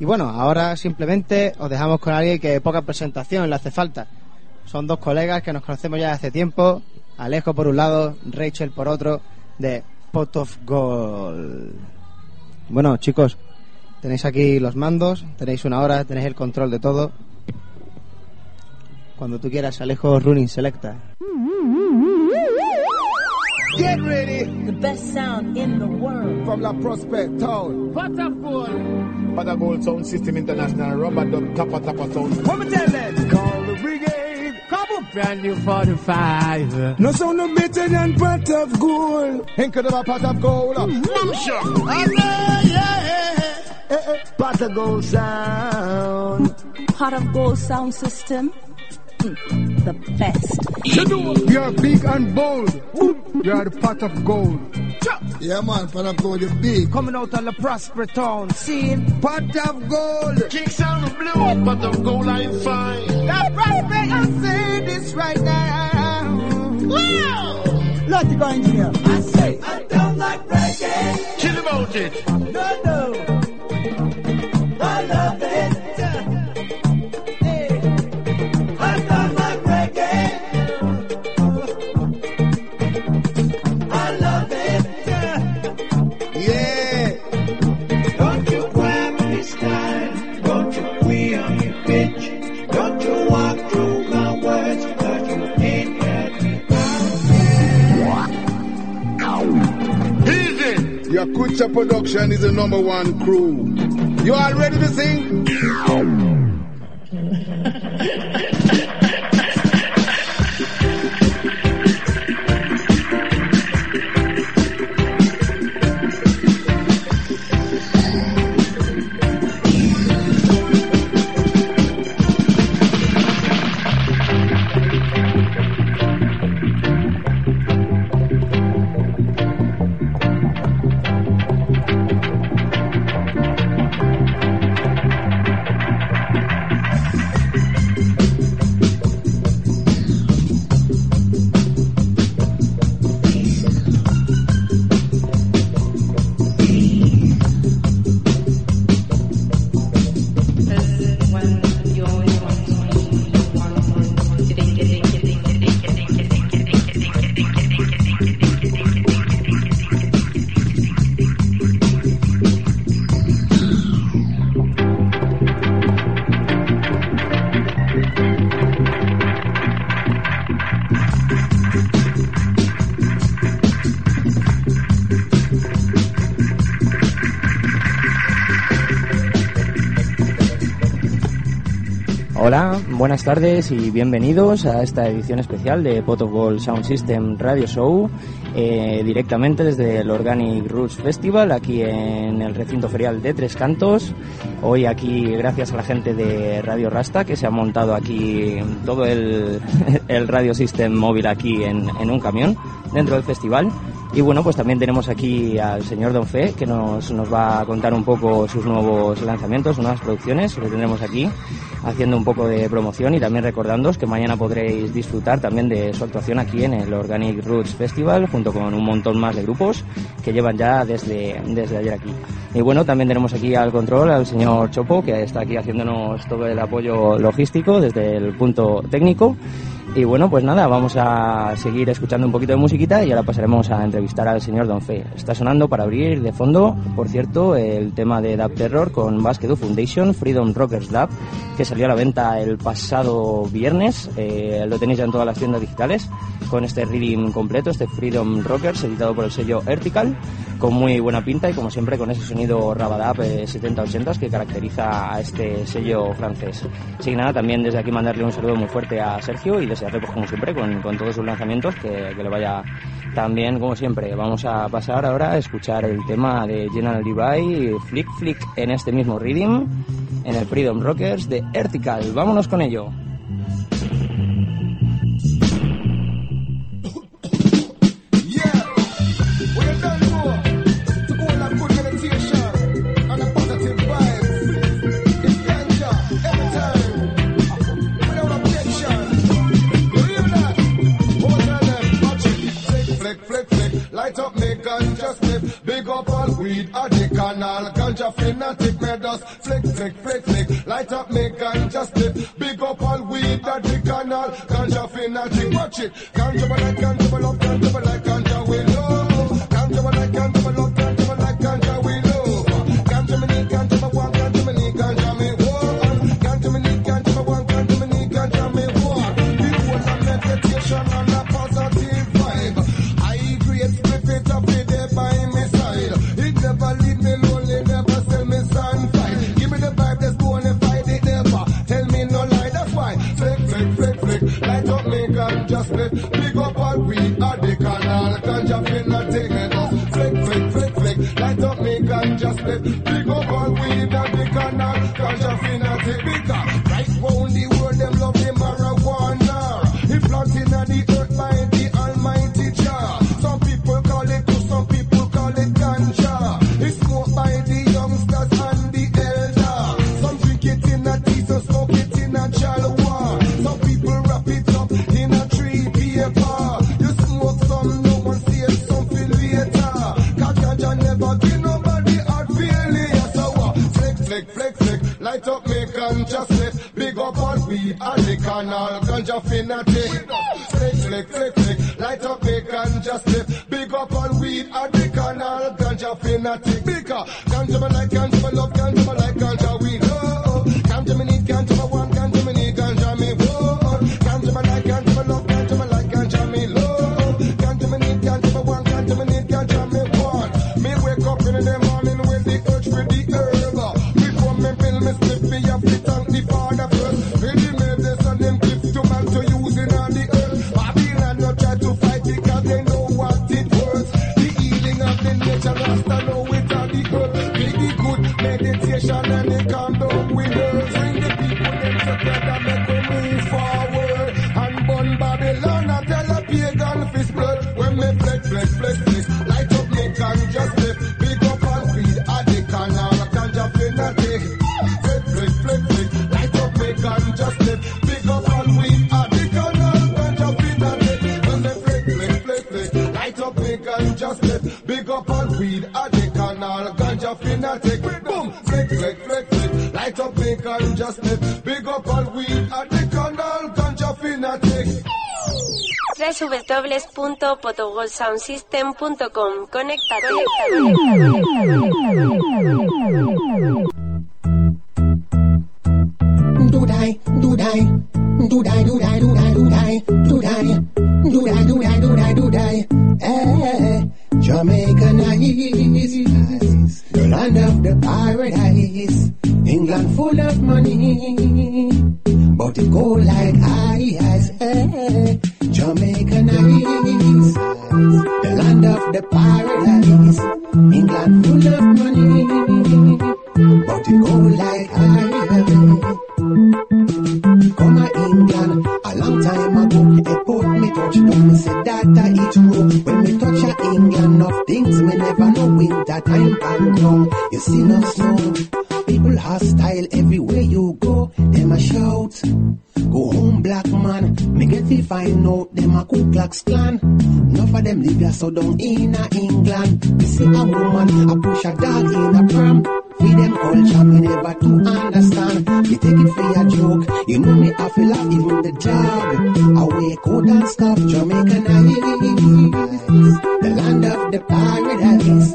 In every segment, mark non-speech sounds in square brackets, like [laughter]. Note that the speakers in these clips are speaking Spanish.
Y bueno, ahora simplemente os dejamos con alguien que poca presentación le hace falta. Son dos colegas que nos conocemos ya hace tiempo. Alejo por un lado, Rachel por otro, de Pot of Gold. Bueno, chicos, tenéis aquí los mandos, tenéis una hora, tenéis el control de todo. Cuando tú quieras, Alejo Running Selecta. Get ready best sound in the world. from La Prospect Town. Pot of gold. Pot of Gold Sound System International, rubber dub, tappa tappa sound. What me tell them? Call the brigade. Come up, brand new 45. No sound no better than pot of gold. Incredible pot of gold. Eh, eh, Pot of gold sound. Pot of gold sound system. The best. You're big and bold. You're the pot of gold. Yeah, man, pot of gold is big. Coming out of the Prosper Town. Scene. Pot of gold. King Sound of Blue, Pot of Gold I'm fine. The Prospect, I say this right now. Wow. Let the go engineer. I say, I don't like reggae. Chill about it. No, no. Yakucha Production is the number one crew. You all ready to sing? Tardes y bienvenidos a esta edición especial de Pot of Gold Sound System Radio Show, eh, directamente desde el Organic Roots Festival, aquí en el recinto ferial de Tres Cantos. Hoy aquí, gracias a la gente de Radio Rasta, que se ha montado aquí todo el, [laughs] Radio System móvil aquí en un camión dentro del festival. Y bueno, pues también tenemos aquí al señor Don Fe, que nos, nos va a contar un poco sus nuevos lanzamientos, sus nuevas producciones. Lo tendremos aquí haciendo un poco de promoción y también recordándoos que mañana podréis disfrutar también de su actuación aquí en el Organic Roots Festival, junto con un montón más de grupos que llevan ya desde, desde ayer aquí. Y bueno, también tenemos aquí al control al señor Chopo, que está aquí haciéndonos todo el apoyo logístico desde el punto técnico. Y bueno, pues nada, vamos a seguir escuchando un poquito de musiquita y ahora pasaremos a entrevistar al señor Don Fe. Está sonando para abrir de fondo, por cierto, el tema de Dub Terror con Basket Foundation, Freedom Rockers Dub, que salió a la venta el pasado viernes. Eh, lo tenéis ya en todas las tiendas digitales con este reading completo, este Freedom Rockers, editado por el sello Vertical, con muy buena pinta y como siempre con ese sonido Rabadab eh, 70-80s que caracteriza a este sello francés. Que nada, también desde aquí mandarle un saludo muy fuerte a Sergio y desearle, pues como siempre, con, con todos sus lanzamientos, que, que le vaya tan bien como siempre. Vamos a pasar ahora a escuchar el tema de General Levi, Flick Flick, en este mismo reading, en el Freedom Rockers de Vertical. Vámonos con ello. purple weed, a dick and all ganja fanatic, me flick, flick, flick, flick, light up me ganja stick, big up all weed, a dick and all ganja fanatic, watch it, ganja like ganja, love ganja like ganja, we know, ganja like ganja, love Big up all weed at ganja slip. Big up all weed at the canal, ganja fanatic. Flick, flick, flick, flick, light up me ganja slip. Big up all weed at the canal, ganja fanatic. Bigger, ganja me like ganja me love, ganja me like ganja we love. Oh, oh. Ganja me need, ganja me want, the Father first. Me the made this and them gifts to man to use in on the earth. Babylon no try to fight because they know what it. The healing of the know it the the good meditation and the fanatic. Boom, flick, flick, flick, flick, light up me ganja slip. Big up and weed at the canal, ganja fanatic. www.potogolsoundsystem.com Conéctate. do die, do die, do die, do die, do die, do die, do die, do die, do die, do die, do die. Eh, the land of the paradise. England full of money, but it go like ice. Eh, Jamaica nice, the land of the paradise. England full of money, but it go like ice. Come a England a long time ago. A port touch down, me say that I eat true. When me touch a England, enough things me never know. that time and ground, you see no snow. People hostile everywhere you go. Them a shout. Go home, black man. Me get to find out them a Ku Klux Klan. Enough of them live here so down in a England. Me see a woman a push a dog in a pram. Feed them culture, me never to understand. You take it for a joke. You know me, I feel like even the dog. Away cold and stuff, Jamaica nice. The land of the paradise.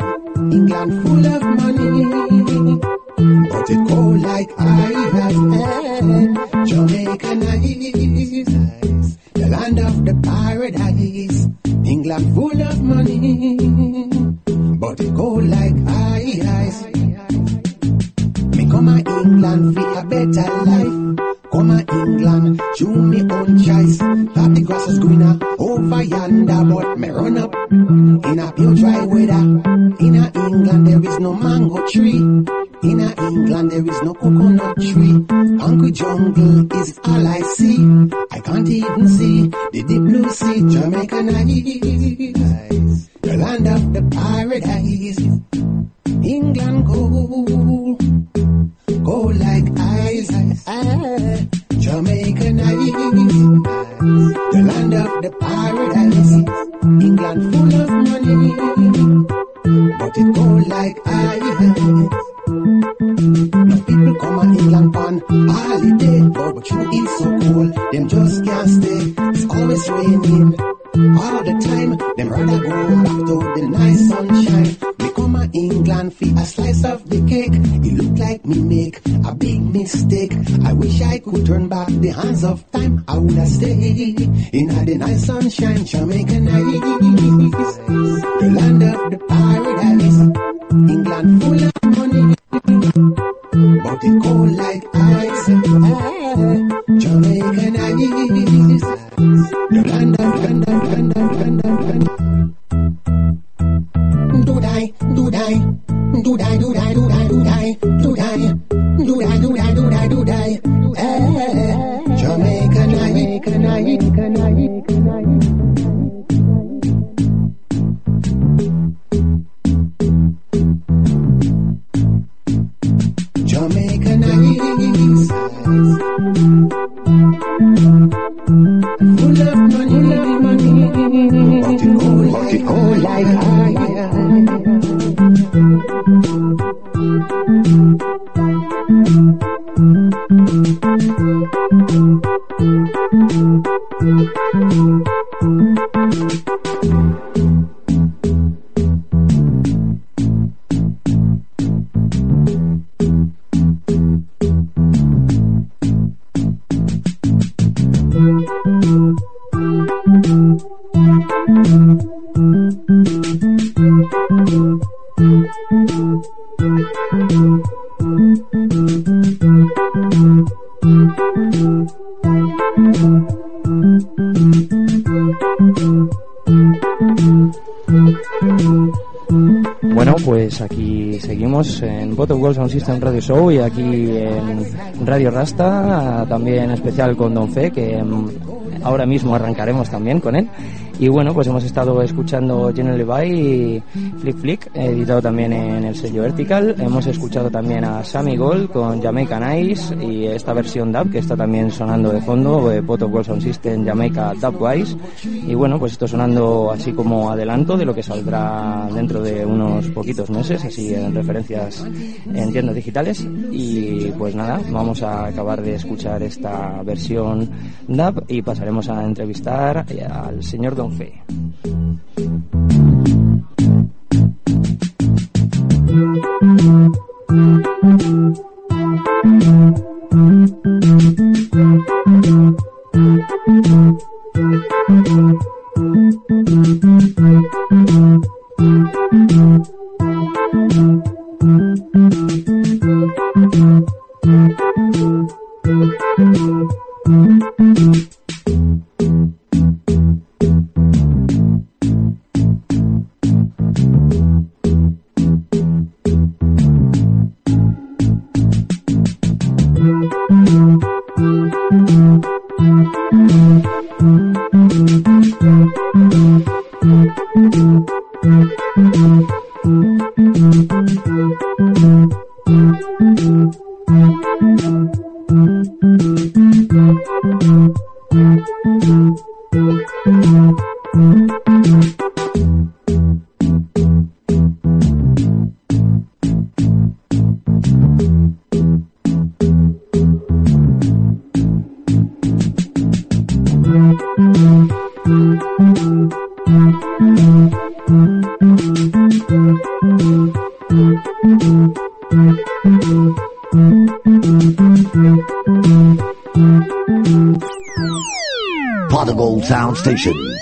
England full of money. But it cold like I ice. Jamaica nice. The land of the paradise. England full of money. But it cold like I ice. Me come a England for a better life. Come a England, chew me own choice. That the grass is greener over yonder, but me run up in a pure dry weather. In a England there is no mango tree. In a England there is no coconut tree. Concrete jungle is all I see. I can't even see the deep blue sea. Jamaica nice, the land of the paradise. England go, Go like eyes, eyes. Jamaican nights. The land of the paradise. England full of money. But it cold like ice. Now people come and England pan holiday, but what you is so cold, them just can't stay. It's always raining all the time. Them rather go back to the nice sunshine. England for a slice of the cake. It look like me make a big mistake. I wish I could turn back the hands of time. I would have stayed in the nice sunshine, Jamaica nice, the land of the paradise. England full of money, but it cold like ice. Jamaica nice, the land of, land of, land of, land of. Bottom World Sound System Radio Show y aquí en Radio Rasta, también especial con Don Fe, que mm, ahora mismo arrancaremos también con él. Y bueno, pues hemos estado escuchando General Levi Flick Flick, editado también en el sello Vertical. Hemos escuchado también a Sammy Gold con Jamaica Nice y esta versión dub que está también sonando de fondo, Bottom World Sound System Jamaica Dubwise. Y bueno, pues esto sonando así como adelanto de lo que saldrá dentro de unos poquitos meses, así en referencias en tiendas digitales. Y pues nada, vamos a acabar de escuchar esta versión dub y pasaremos a entrevistar al señor Don Fe. Station.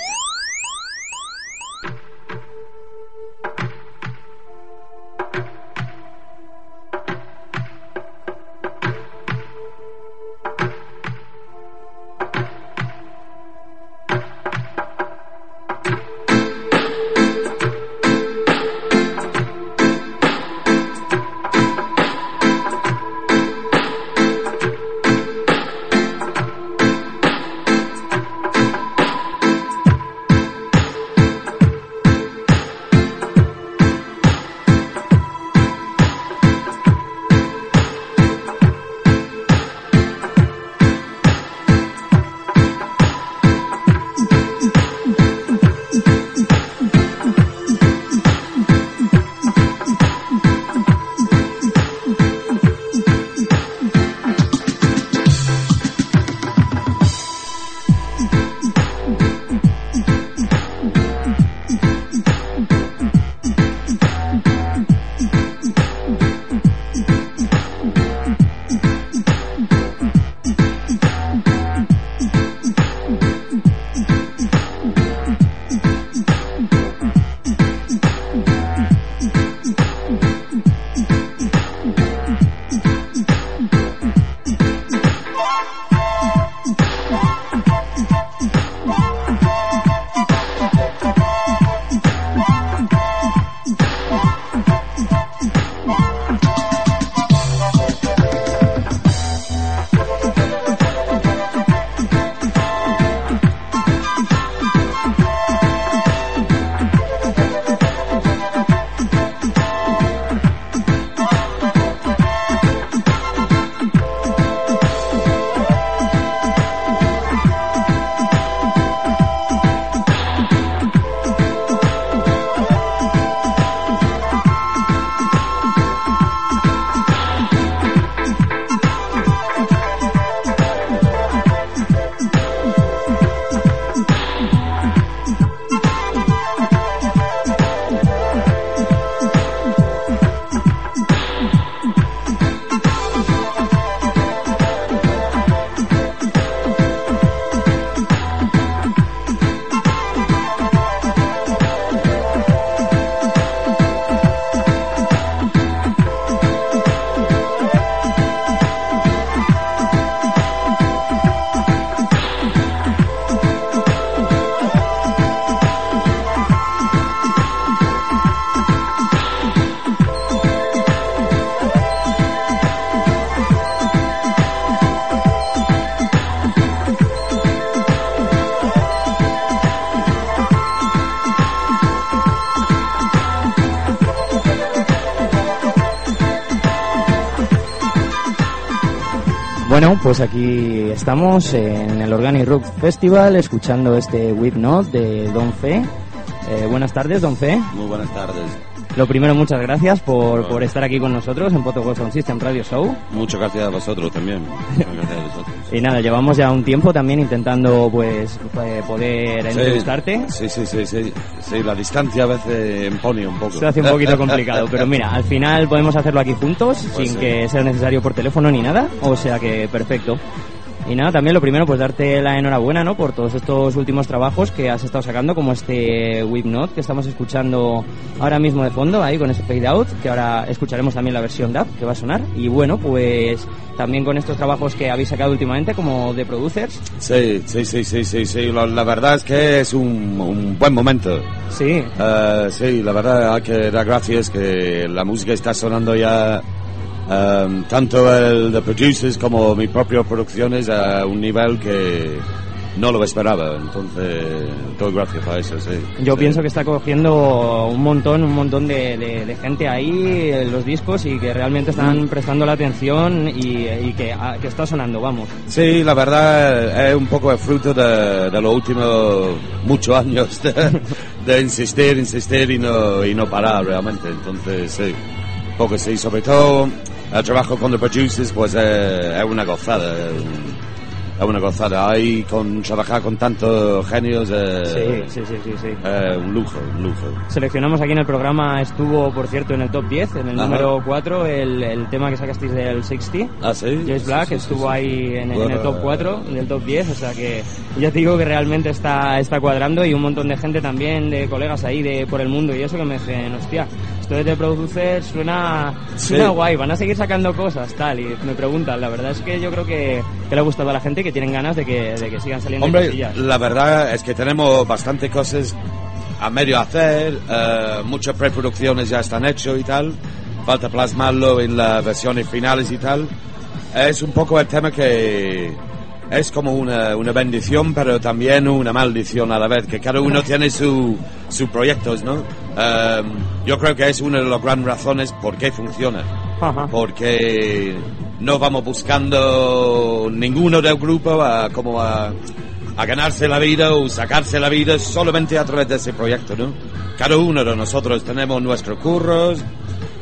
Pues aquí estamos en el Organic Rock Festival escuchando este Whip Note de Don Fe. Eh, buenas tardes, Don Fe. Muy buenas tardes. Lo primero, muchas gracias por, por estar aquí con nosotros en Poto Sound System Radio Show. Muchas gracias a vosotros también. Muchas gracias. Y nada, llevamos ya un tiempo también intentando pues eh, poder entrevistarte. Sí, sí, sí, sí. Sí, la distancia a veces impone un poco. Se hace un poquito complicado, pero mira, al final podemos hacerlo aquí juntos Pues sin sí. que sea necesario por teléfono ni nada, o sea que perfecto. Y nada, también lo primero, pues darte la enhorabuena, ¿no? Por todos estos últimos trabajos que has estado sacando, como este Whip Note que estamos escuchando ahora mismo de fondo, ahí con ese fade out, que ahora escucharemos también la versión DAP que va a sonar. Y bueno, pues también con estos trabajos que habéis sacado últimamente, como de producers. Sí, sí, sí, sí, sí, sí. La, la verdad es que es un, un buen momento. Sí. Eh, sí, la verdad hay que dar gracias que la música está sonando ya, eh, tanto el de producers como mis propias producciones a un nivel que no lo esperaba. Entonces, doy gracias a eso, sí. Yo Sí. pienso que está cogiendo un montón, un montón de, de- de gente ahí los discos y que realmente están prestando la atención y, y que, ah, que está sonando, vamos. Sí, la verdad es un poco el fruto de, de los últimos muchos años de, [laughs] insistir, insistir y no, y no parar realmente. Entonces, sí, porque sí, sobre todo el trabajo con los producers, pues eh, es una gozada. Es un- es una gozada. Ahí con trabajar con tantos genios, eh, Sí, sí, sí, sí, sí. eh, un lujo, un lujo. Seleccionamos aquí en el programa, estuvo por cierto en el top 10, en el Ajá. número 4, el, el tema que sacasteis del 60. Ah, sí. James Black Sí, sí, estuvo ahí en, en Bueno, el top 4, en el top 10, o sea que ya te digo que realmente está, está cuadrando y un montón de gente también, de colegas ahí de por el mundo y eso que me dicen, hostia, esto de producer suena, suena Sí. guay, van a seguir sacando cosas, tal, y me preguntan, la verdad es que yo creo que, que le ha gustado a la gente y que tienen ganas de que, de que sigan saliendo Hombre, cosillas. la verdad es que tenemos bastante cosas a medio hacer, eh, muchas preproducciones ya están hechas y tal, falta plasmarlo en las versiones finales y tal. Es un poco el tema que es como una, una bendición, pero también una maldición a la vez, que cada uno tiene su- sus proyectos, ¿no? Eh, yo creo que es una de las grandes razones por qué funciona Ajá. porque no vamos buscando ninguno del grupo a, como a, a ganarse la vida o sacarse la vida solamente a través de ese proyecto, ¿no? Cada uno de nosotros tenemos nuestros curros,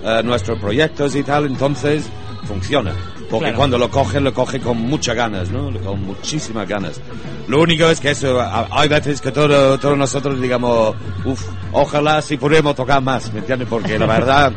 eh, nuestros proyectos y tal, entonces funciona. Porque Claro. cuando lo coge, lo coge con muchas ganas, ¿no? Con muchísimas ganas. Lo único es que eso, hay veces que todo- todos nosotros digamos, uff, ojalá si pudiéramos tocar más, ¿me entiendes? Porque la verdad,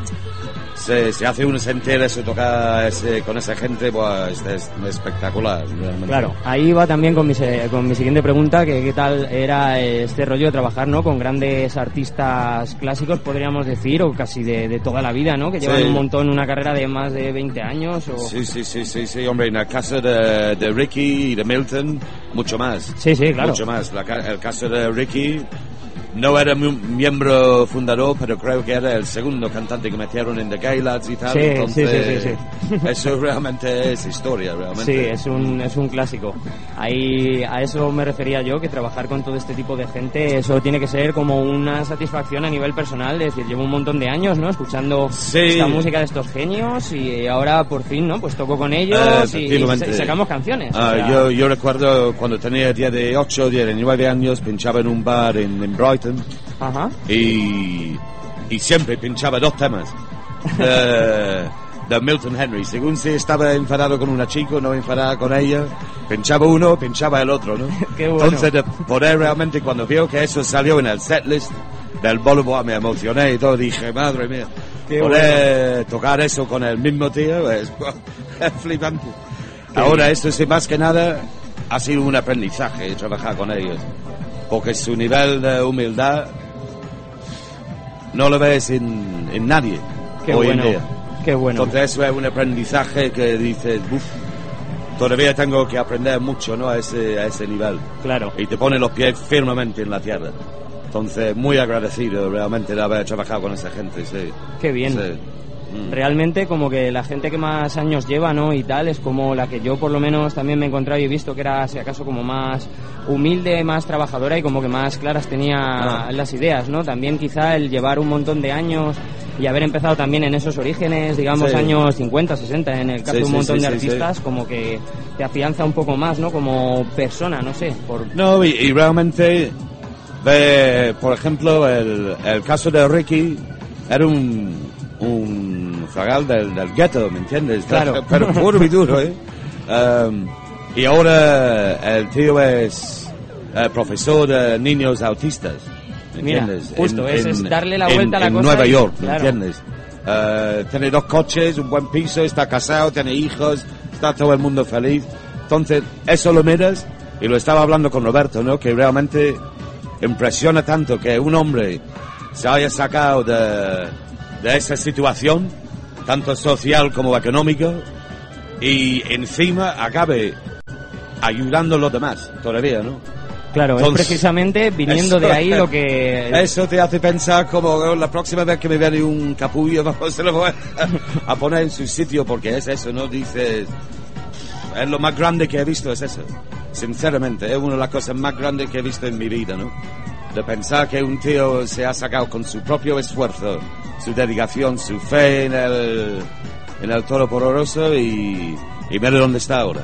se, se hace uno sentir eso, tocar ese, con esa gente, pues es espectacular. realmente. Claro, ahí va también con mi, se- con mi siguiente pregunta, que qué tal era este rollo de trabajar ¿no? con grandes artistas clásicos, podríamos decir, o casi de, de toda la vida, ¿no? Que llevan Sí. un montón, una carrera de más de 20 años. O... Sí, sí, sí, sí, sí, hombre, en el caso de, de Ricky y de Milton, mucho más. Sí, sí, claro. Mucho más. La el caso de Ricky, no era mi- miembro fundador, pero creo que era el segundo cantante que metieron en The Gay Lads y tal. Sí, sí, entonces, sí, sí, sí. Eso realmente es historia, realmente. Sí, es un, es un clásico. Ahí, a eso me refería yo, que trabajar con todo este tipo de gente, eso tiene que ser como una satisfacción a nivel personal, es decir, llevo un montón de años, ¿no? Escuchando Sí. esta música de estos genios y ahora por fin, ¿no? Pues toco con ellos Eh, y, y sacamos canciones. o Ah, sea, yo, yo recuerdo cuando tenía 10 de 8, 10 de 9 años, pinchaba en un bar en, en Brighton Ajá. y, y siempre pinchaba dos temas [laughs] de, de Milton Henry. Según si estaba enfadado con una chica o no enfadada con ella, pinchaba uno, pinchaba el otro, ¿no? [laughs] Qué bueno. Entonces, de poder realmente, cuando veo que eso salió en el setlist del Boa, me emocioné y todo, dije, madre mía, Qué poder tocar eso con el mismo tío es, [laughs] es flipante. Ahora, esto sí, más que nada, ha sido un aprendizaje trabajar con ellos. Porque su nivel de humildad no lo ves en, en nadie Qué hoy bueno. en día. Qué bueno. Entonces eso es un aprendizaje que dices, "Uf, todavía tengo que aprender mucho ¿no? a, ese, a ese nivel. Claro. Y te pone los pies firmemente en la tierra. Entonces, muy agradecido realmente de haber trabajado con esa gente, sí. Qué bien. Sí. Mm. realmente como que la gente que más años lleva, ¿no? Y tal, es como la que yo por lo menos también me he encontrado y he visto que era, si acaso, como más humilde, más trabajadora y como que más claras tenía Ah. las ideas, ¿no? También quizá el llevar un montón de años y haber empezado también en esos orígenes, digamos, Sí. años 50, 60, en el caso Sí, de un montón sí, de artistas, como que te afianza un poco más, ¿no? Como persona, no sé, por... No, y, y realmente, ve, por ejemplo, el, el caso de Ricky era un, un fragal del, del gueto, ¿me entiendes? Claro. [laughs] Pero puro y duro, ¿eh? Um, y ahora el tío es eh, profesor de niños autistas, ¿me Mira, entiendes? justo, es- es darle la en- vuelta a la en cosa Nueva y- York, ¿me claro. entiendes? Eh, tiene dos coches, un buen piso, está casado, tiene hijos, está todo el mundo feliz. Entonces, eso lo miras, y lo estaba hablando con Roberto, ¿no? Que realmente impresiona tanto que un hombre se haya sacado de, de esa situación, tanto social como económica, y encima acabe ayudando a los demás todavía, ¿no? Claro, es precisamente viniendo de ahí lo que... [laughs] Eso te hace pensar como "Oh, la próxima vez que me viene un capullo, [laughs] vamos, se lo voy a, a poner en su sitio porque es eso, ¿no? Dices, es lo más grande que he visto, es eso. Sinceramente, es una de las cosas más grandes que he visto en mi vida, ¿no? De pensar que un tío se ha sacado con su propio esfuerzo, su dedicación, su fe en el, en el toro pororoso y, y mira dónde está ahora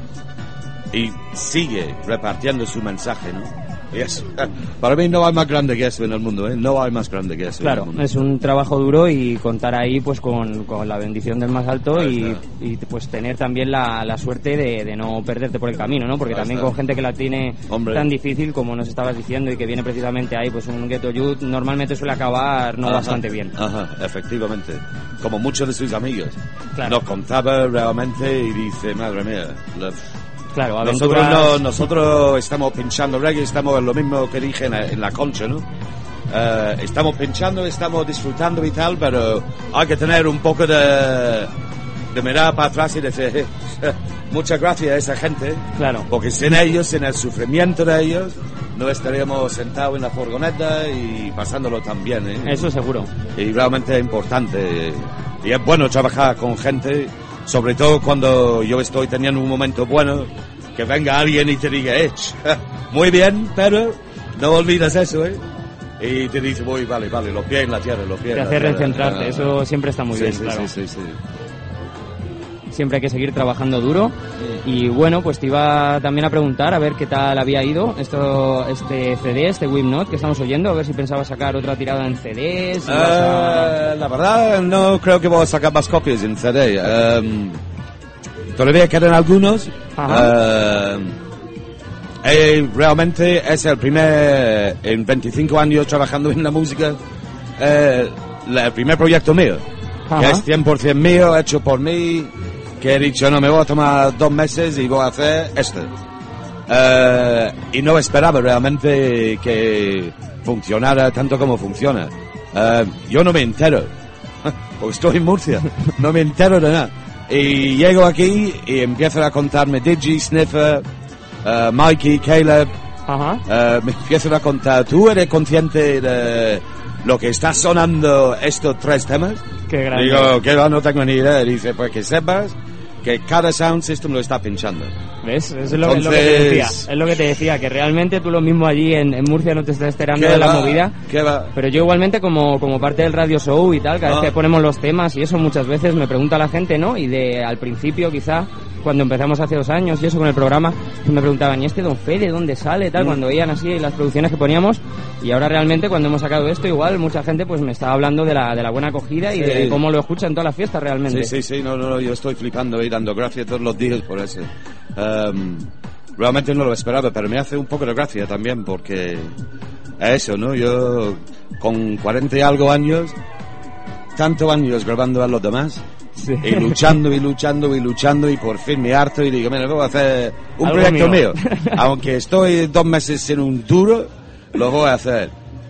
y sigue repartiendo su mensaje, ¿no? Y eso, [laughs] para mí no hay más grande que eso en el mundo, ¿eh? No hay más grande que eso. Claro, en el mundo. es un trabajo duro y contar ahí pues con, con la bendición del más alto Ahí y, está. y, pues tener también la, la suerte de, de no perderte por el camino, ¿no? Porque Ahí también está. con gente que la tiene Hombre. tan difícil como nos estabas diciendo y que viene precisamente ahí pues un ghetto youth normalmente suele acabar no Ajá, bastante bien. Ajá, efectivamente. Como muchos de sus amigos. Claro. Nos contaba realmente y dice, madre mía, la- Claro, nosotros, aventuras- no, nosotros estamos pinchando reggae, estamos en lo mismo que dije en la, en la concha, ¿no? Eh, estamos pinchando, estamos disfrutando y tal, pero hay que tener un poco de, de mirar para atrás y decir, muchas gracias a esa gente, Claro. porque sin ellos, sin el sufrimiento de ellos, no estaríamos sentados en la furgoneta y pasándolo tan bien, ¿eh? Eso seguro. y realmente es importante. Y es bueno trabajar con gente, sobre todo cuando yo estoy teniendo un momento bueno, que venga alguien y te diga, eh, muy bien, pero no olvides eso, ¿eh? Y te dice, voy, vale, vale, los pies en la tierra, los pies Te en la hace recentrarte, eso siempre está muy sí, bien, sí, claro. sí, sí, sí. Siempre hay que seguir trabajando duro. Y bueno, pues te iba también a preguntar a ver qué tal había ido esto, este CD, este Wimnot que estamos oyendo, a ver si pensaba sacar otra tirada en si vas a- Eh, la verdad, no creo que voy a sacar más copias en CD. Em, todavía quedan algunos. Ajá. Eh, realmente es el primer, en 25 años trabajando en la música, eh, el primer proyecto mío. Que es 100% mío, hecho por mí, que he dicho, no, me voy a tomar dos meses y voy a hacer esto. Eh, y no esperaba realmente que funcionara tanto como funciona. Eh, yo no me entero, [laughs] porque estoy en Murcia, no me entero de nada. Y llego aquí y empiezan a contarme Digi, Sniffer, eh, Mikey, Caleb, Ajá. eh, me empiezan a contar, ¿tú eres consciente de lo que está sonando estos tres temas? Qué grande. Digo, que no tengo ni idea. Dice, pues que sepas que cada sound system lo está pinchando. ¿Ves? Eso es lo, es lo que te decía. Es lo que te decía, que realmente tú lo mismo allí en, en Murcia no te estás enterando ¿Qué de la va? movida. Pero yo igualmente como, como parte del radio show y tal, cada Ah. vez que ponemos los temas y eso muchas veces me pregunta la gente, ¿no? Y de al principio quizá, cuando empezamos hace dos años y eso con el programa, me preguntaban, ¿y este Don Fede dónde sale? Tal, Mm. cuando veían así las producciones que poníamos. Y ahora realmente cuando hemos sacado esto, igual mucha gente pues me está hablando de la, de la buena acogida y Sí. de cómo lo escuchan en todas las fiestas realmente. Sí, sí, sí, no, no, yo estoy flipando y dando gracias todos los días por eso. Em, realmente no lo esperaba, pero me hace un poco de gracia también porque es eso, ¿no? Yo con 40 y algo años, tantos años grabando a los demás. Sí. Y luchando y luchando y luchando y por fin me harto y digo, mira, voy a hacer un Algo proyecto mío. mío. [laughs] Aunque estoy dos meses sin un duro, lo voy a hacer.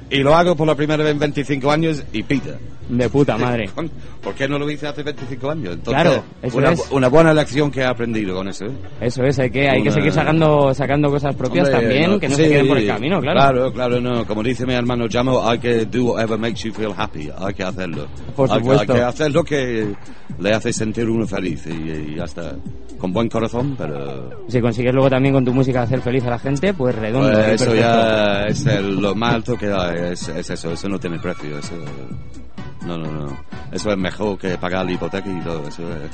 Y lo hago por la primera vez en 25 años y pita. De puta madre. ¿Por qué no lo hice hace 25 años? Entonces, Claro, eso una, es. una buena lección que he aprendido con eso. ¿eh? Eso es, hay que, hay que Una- seguir sacando, sacando cosas propias Hombre, también, que no se sí, queden por el camino, claro. Claro, claro, no. Como dice mi hermano Jamo, hay que do whatever makes you feel happy. Hay que hacerlo. Por Hay que- supuesto. Hay, que hacer lo que le hace sentir uno feliz y, y ya está. Con buen corazón, pero... Si consigues luego también con tu música hacer feliz a la gente, pues redondo. Pues y eso perfecto. ya es el- lo más alto que hay, es, es eso, eso no tiene precio, eso... No, no, no. Eso es mejor que pagar la hipoteca y todo eso. es-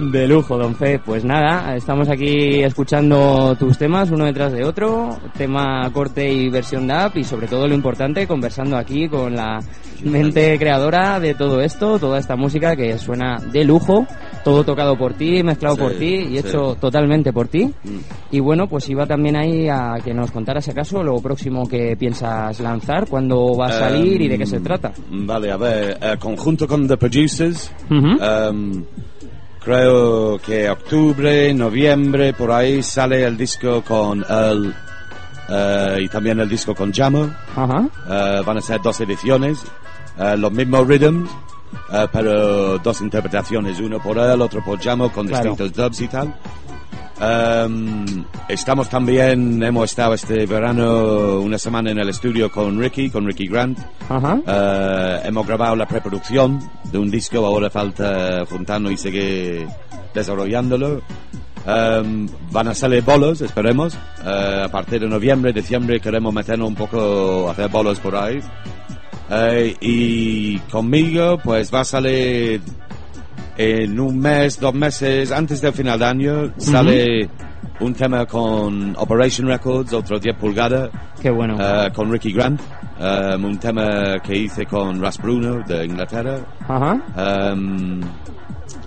[laughs] De lujo, don Fe. Pues nada, estamos aquí escuchando tus temas uno detrás de otro, tema corte y versión DAP y sobre todo lo importante, conversando aquí con la mente creadora de todo esto, toda esta música que suena de lujo, todo tocado por ti, mezclado Sí, por ti y sí. hecho totalmente por ti. Mm. Y bueno, pues iba también ahí a que nos contaras si acaso lo próximo que piensas lanzar, cuándo va a salir y de qué se Em, trata. Vale, a ver, eh, conjunto con The Producers, em, creo que octubre, noviembre, por ahí sale el disco con Earl eh, y también el disco con Jamo. Ajá. Eh, van a ser dos ediciones, eh, los mismos rhythms, eh, pero dos interpretaciones, uno por él, otro por Jamo, con Claro. distintos dubs y tal. Em, estamos también, hemos estado este verano una semana en el estudio con Ricky, con Ricky Grant. Ajá. Eh, hemos grabado la preproducción de un disco, ahora falta juntarnos y seguir desarrollándolo. Em, van a salir bolos, esperemos. Eh, a partir de noviembre, diciembre queremos meternos un poco a hacer bolos por ahí. Eh, y conmigo, pues va a salir en un mes, dos meses antes del final de año, sale un tema con Operation Records, otro 10 pulgadas. Qué bueno. Eh, con Ricky Grant, um, un tema que hice con Ras Bruno de Inglaterra. Ajá. Um,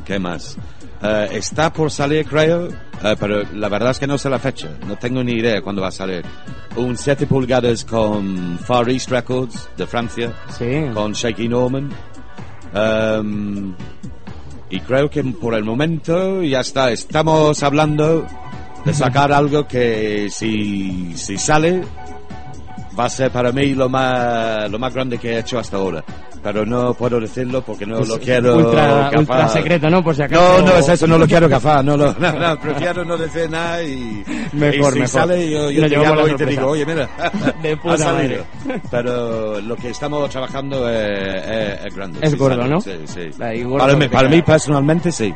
¿Qué más? Eh, está por salir, creo, eh, pero la verdad es que no sé la fecha. No tengo ni idea cuándo va a salir. Un 7 pulgadas con Far East Records de Francia, Sí. con Shaky Norman. Um, y creo que por el momento ya está. Estamos hablando de sacar algo que si, si sale va a ser para mí lo más lo más grande que he hecho hasta ahora. Pero no puedo decirlo porque no Es lo quiero ultra, gafar. ultra secreto, ¿no? Por si acaso. No, no es eso, no lo quiero gafar, no, lo, [laughs] no, no, prefiero no decir nada y, [laughs] Mejor, y si mejor. sale yo, yo te llamo la y te digo, oye, mira, [laughs] De puta ha salido. madre. Pero lo que estamos trabajando es, es- es grande. Es sí gordo, sale, ¿no? Sí, sí. Para, mí, para mí personalmente sí.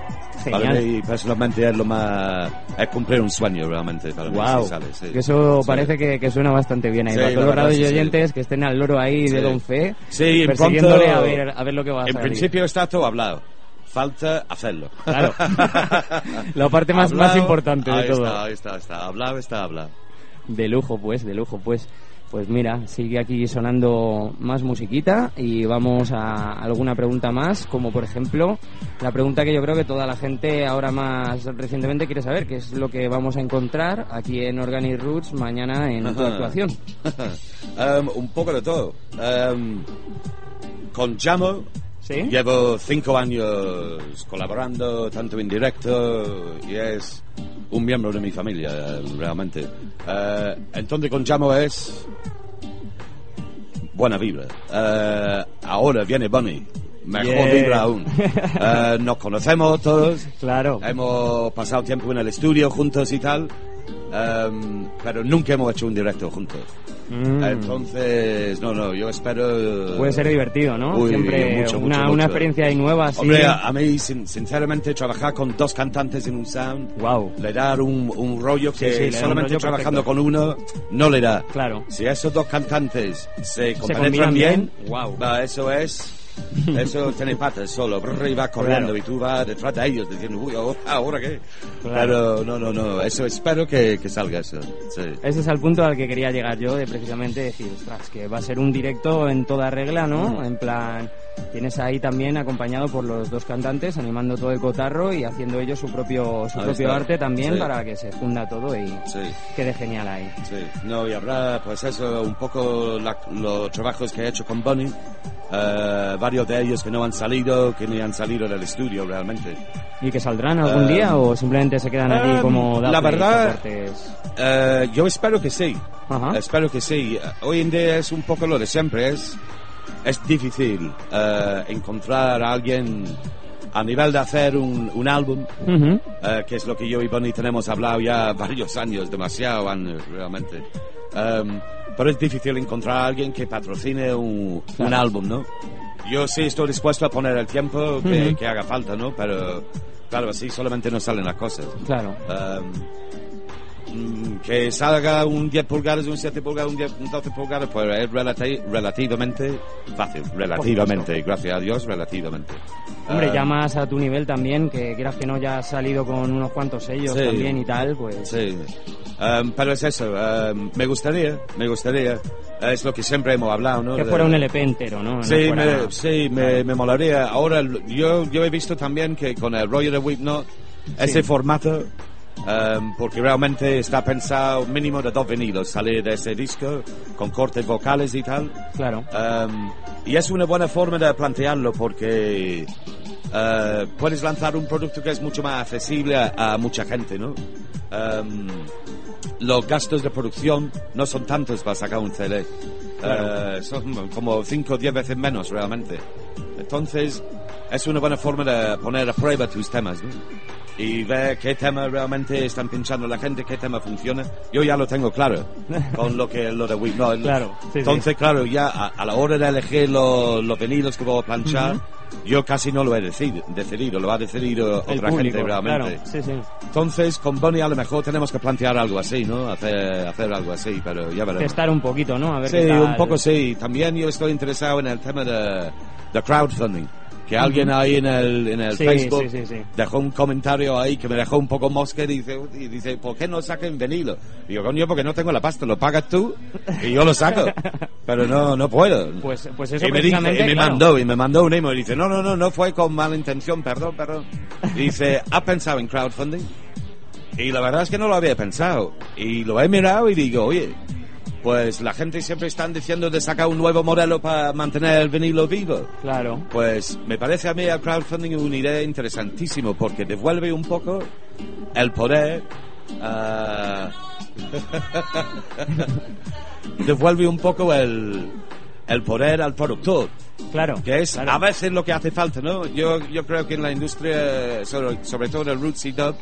Para Genial. mí personalmente es lo más... Es cumplir un sueño realmente para mí Wow. si sale, sí. Que eso Sí. parece que, que suena bastante bien ahí. Sí, Radios y oyentes que estén al loro ahí de. Don Fe, Sí, en persiguiéndole pronto- a ver, a ver lo que va a En salir. principio está todo hablado. Falta hacerlo. Claro. [laughs] La parte más- más importante de ahí todo. Está, ahí está, está. Hablado está hablado. De lujo, pues, de lujo, pues. Pues mira, sigue aquí sonando más musiquita y vamos a alguna pregunta más, como por ejemplo la pregunta que yo creo que toda la gente ahora más recientemente quiere saber, que es lo que vamos a encontrar aquí en Organic Roots mañana en tu actuación. [laughs] Um, un poco de todo. Um, con Jamo llevo cinco años colaborando, tanto en directo, y es un miembro de mi familia, eh, realmente. Eh, entonces con Jamo es buena vibra. Eh, ahora viene Bunny. Mejor Yeah. vibra aún. [laughs] Eh, nos conocemos todos. Claro. Hemos pasado tiempo en el estudio juntos y tal. pero nunca hemos hecho un directo juntos. Mm. Entonces, no, no, yo espero... Puede ser divertido, ¿no? Uy, Siempre mucho, una, mucho, una experiencia ahí nueva, así. Hombre, a, a mí, sin- sinceramente, trabajar con dos cantantes en un sound, wow. le da un, un rollo que Sí, sí, solamente rollo trabajando perfecto. con uno no le da. Claro. Si esos dos cantantes se combinan compenetran bien, bien, wow. va, eso es... Eso tiene patas solo, y va corriendo Claro. y tú vas detrás de ellos diciendo, uy, ahora, ahora qué. Claro. Pero no, no, no, eso espero que, que salga eso. Sí. Ese es el punto al que quería llegar yo, de precisamente decir, ostras, que va a ser un directo en toda regla, ¿no? En plan, tienes ahí también acompañado por los dos cantantes, animando todo el cotarro y haciendo ellos su propio, su Ahí propio está. arte también Sí. para que se funda todo y Sí. quede genial ahí. Sí, no, y habrá, pues eso, un poco la- los trabajos que he hecho con Bunny, eh, varios de ellos que no han salido, que ni han salido del estudio realmente. ¿Y que saldrán algún Eh, día o simplemente se quedan aquí eh, como la Daphne y verdad? Eh, yo espero que sí. Ajá. Espero que sí. Eh, Hoy en día es un poco lo de siempre. Es, es difícil eh, encontrar a alguien a nivel de hacer un, un álbum, Ujú. eh, que es lo que yo y Bonnie tenemos hablado ya varios años, demasiado años realmente. Em, pero es difícil encontrar a alguien que patrocine un, un Claro. álbum, álbum, ¿no? Yo sí estoy dispuesto a poner el tiempo que, Ujú. que haga falta, ¿no? Pero claro, así solamente no salen las cosas. Claro. Um, que salga un 10 pulgadas, un 7 pulgadas, un, 10, un 12 pulgadas, pues es relati- relativamente fácil. Relativamente, gracias a Dios, relativamente. Hombre, Um, ya más a tu nivel también, que quieras que no, ya has salido con unos cuantos sellos Sí. también y tal, pues... Sí. Um, pero es eso, um, me gustaría, me gustaría. Es lo que siempre hemos hablado, ¿no? Que fuera un LP entero, ¿no? No Sí, fuera- me, sí me, me molaría. Ahora, yo, yo he visto también que con el Royal de Whipnot, ese formato, em, porque realmente está pensado mínimo de dos vinilos, salir de ese disco con cortes vocales y tal. Claro. Em, y es una buena forma de plantearlo porque eh, puedes lanzar un producto que es mucho más accesible a, a mucha gente, ¿no? Em, los gastos de producción no son tantos para sacar un CD. Claro. Eh, son como 5 o 10 veces menos realmente. Entonces, es una buena forma de poner a prueba tus temas, ¿no? Y ver qué tema realmente están pinchando la gente, qué tema funciona. Yo ya lo tengo claro con lo que lo de Week No, Claro, sí, sí. Entonces, claro, ya a, a la hora de elegir los, los vinilos que voy a planchar, yo casi no lo he decidido, decidido lo va a decidir eh, El otra público, gente realmente. claro, sí, sí. Entonces, con Bonnie a lo mejor tenemos que plantear algo así, ¿no? Hacer, hacer algo así, pero ya veremos. Testar un poquito, ¿no? A ver Sí, qué tal. un poco sí. También yo estoy interesado en el tema de, de crowdfunding. Que alguien ahí en el, en el Sí, Facebook sí, sí, sí. dejó un comentario ahí que me dejó un poco mosca y dice, y dice ¿por qué no saquen vinilo? Digo, coño, porque no tengo la pasta, lo pagas tú y yo lo saco. [laughs] Pero no, no puedo. Pues, pues eso y me, dice, y me claro. mandó, y me mandó un email y dice, no, no, no, no fue con mala intención, perdón, perdón. Y dice, ¿has pensado en crowdfunding? Y la verdad es que no lo había pensado. Y lo he mirado y digo, oye, pues la gente siempre están diciendo de sacar un nuevo modelo para mantener el vinilo vivo. Claro. Pues me parece a mí el crowdfunding una idea interesantísimo porque devuelve un poco el poder. ah, [laughs] devuelve un poco el, el poder al productor. Claro. Que es claro. a veces lo que hace falta, ¿no? Yo, yo creo que en la industria, sobre, sobre todo el roots y dub,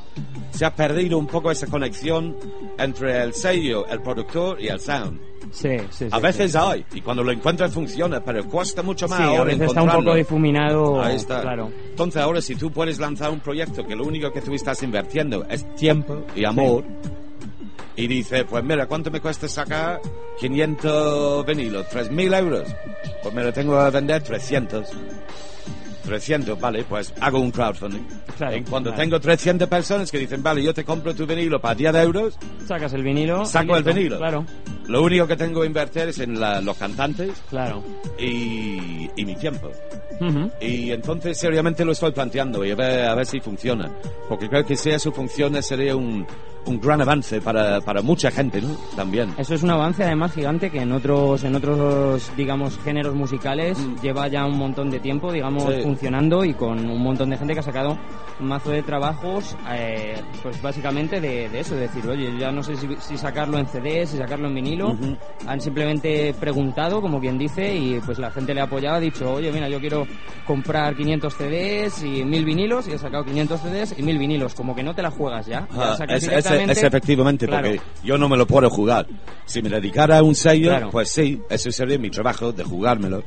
se ha perdido un poco esa conexión entre el sello, el productor y el sound. Sí, sí, sí. A veces hay, y cuando lo encuentras funciona, pero cuesta mucho más Sí, a veces está un poco difuminado. Ahí está. Claro. Entonces ahora si tú puedes lanzar un proyecto que lo único que tú estás invirtiendo es tiempo y amor, y dices, pues mira, ¿cuánto me cuesta sacar 500 vinilos? ¿3.000 euros? Pues me lo tengo que vender 300. 300, vale, pues hago un crowdfunding. Claro, en cuando claro. tengo 300 personas que dicen, vale, yo te compro tu vinilo para 10 euros, Sacas el vinilo. saco el vinilo. Claro, Lo único que tengo que invertir es en la- los cantantes claro. y, y mi tiempo. Ujú. Y entonces seriamente lo estoy planteando y a ver, a ver si funciona. Porque creo que si eso funciona sería un, un gran avance para, para mucha gente, ¿no? También. Eso es un avance además gigante que en otros, en otros, digamos, géneros musicales lleva ya un montón de tiempo, digamos, Mm. Sí. funcionando y con un montón de gente que ha sacado un mazo de trabajos, eh, pues básicamente de, de eso, de decir, oye, ya no sé si, si sacarlo en CD, si sacarlo en vinilo. Han simplemente preguntado, como quien dice, y pues la gente le ha apoyado, ha dicho, oye, mira, yo quiero comprar 500 CDs y 1000 vinilos, y he sacado 500 CDs y 1000 vinilos, como que no te la juegas ya. ya Ah, es, es- directamente- es efectivamente Claro. porque yo no me lo puedo jugar. Si me dedicara a un sello, Claro. pues sí, eso sería mi trabajo de jugármelo.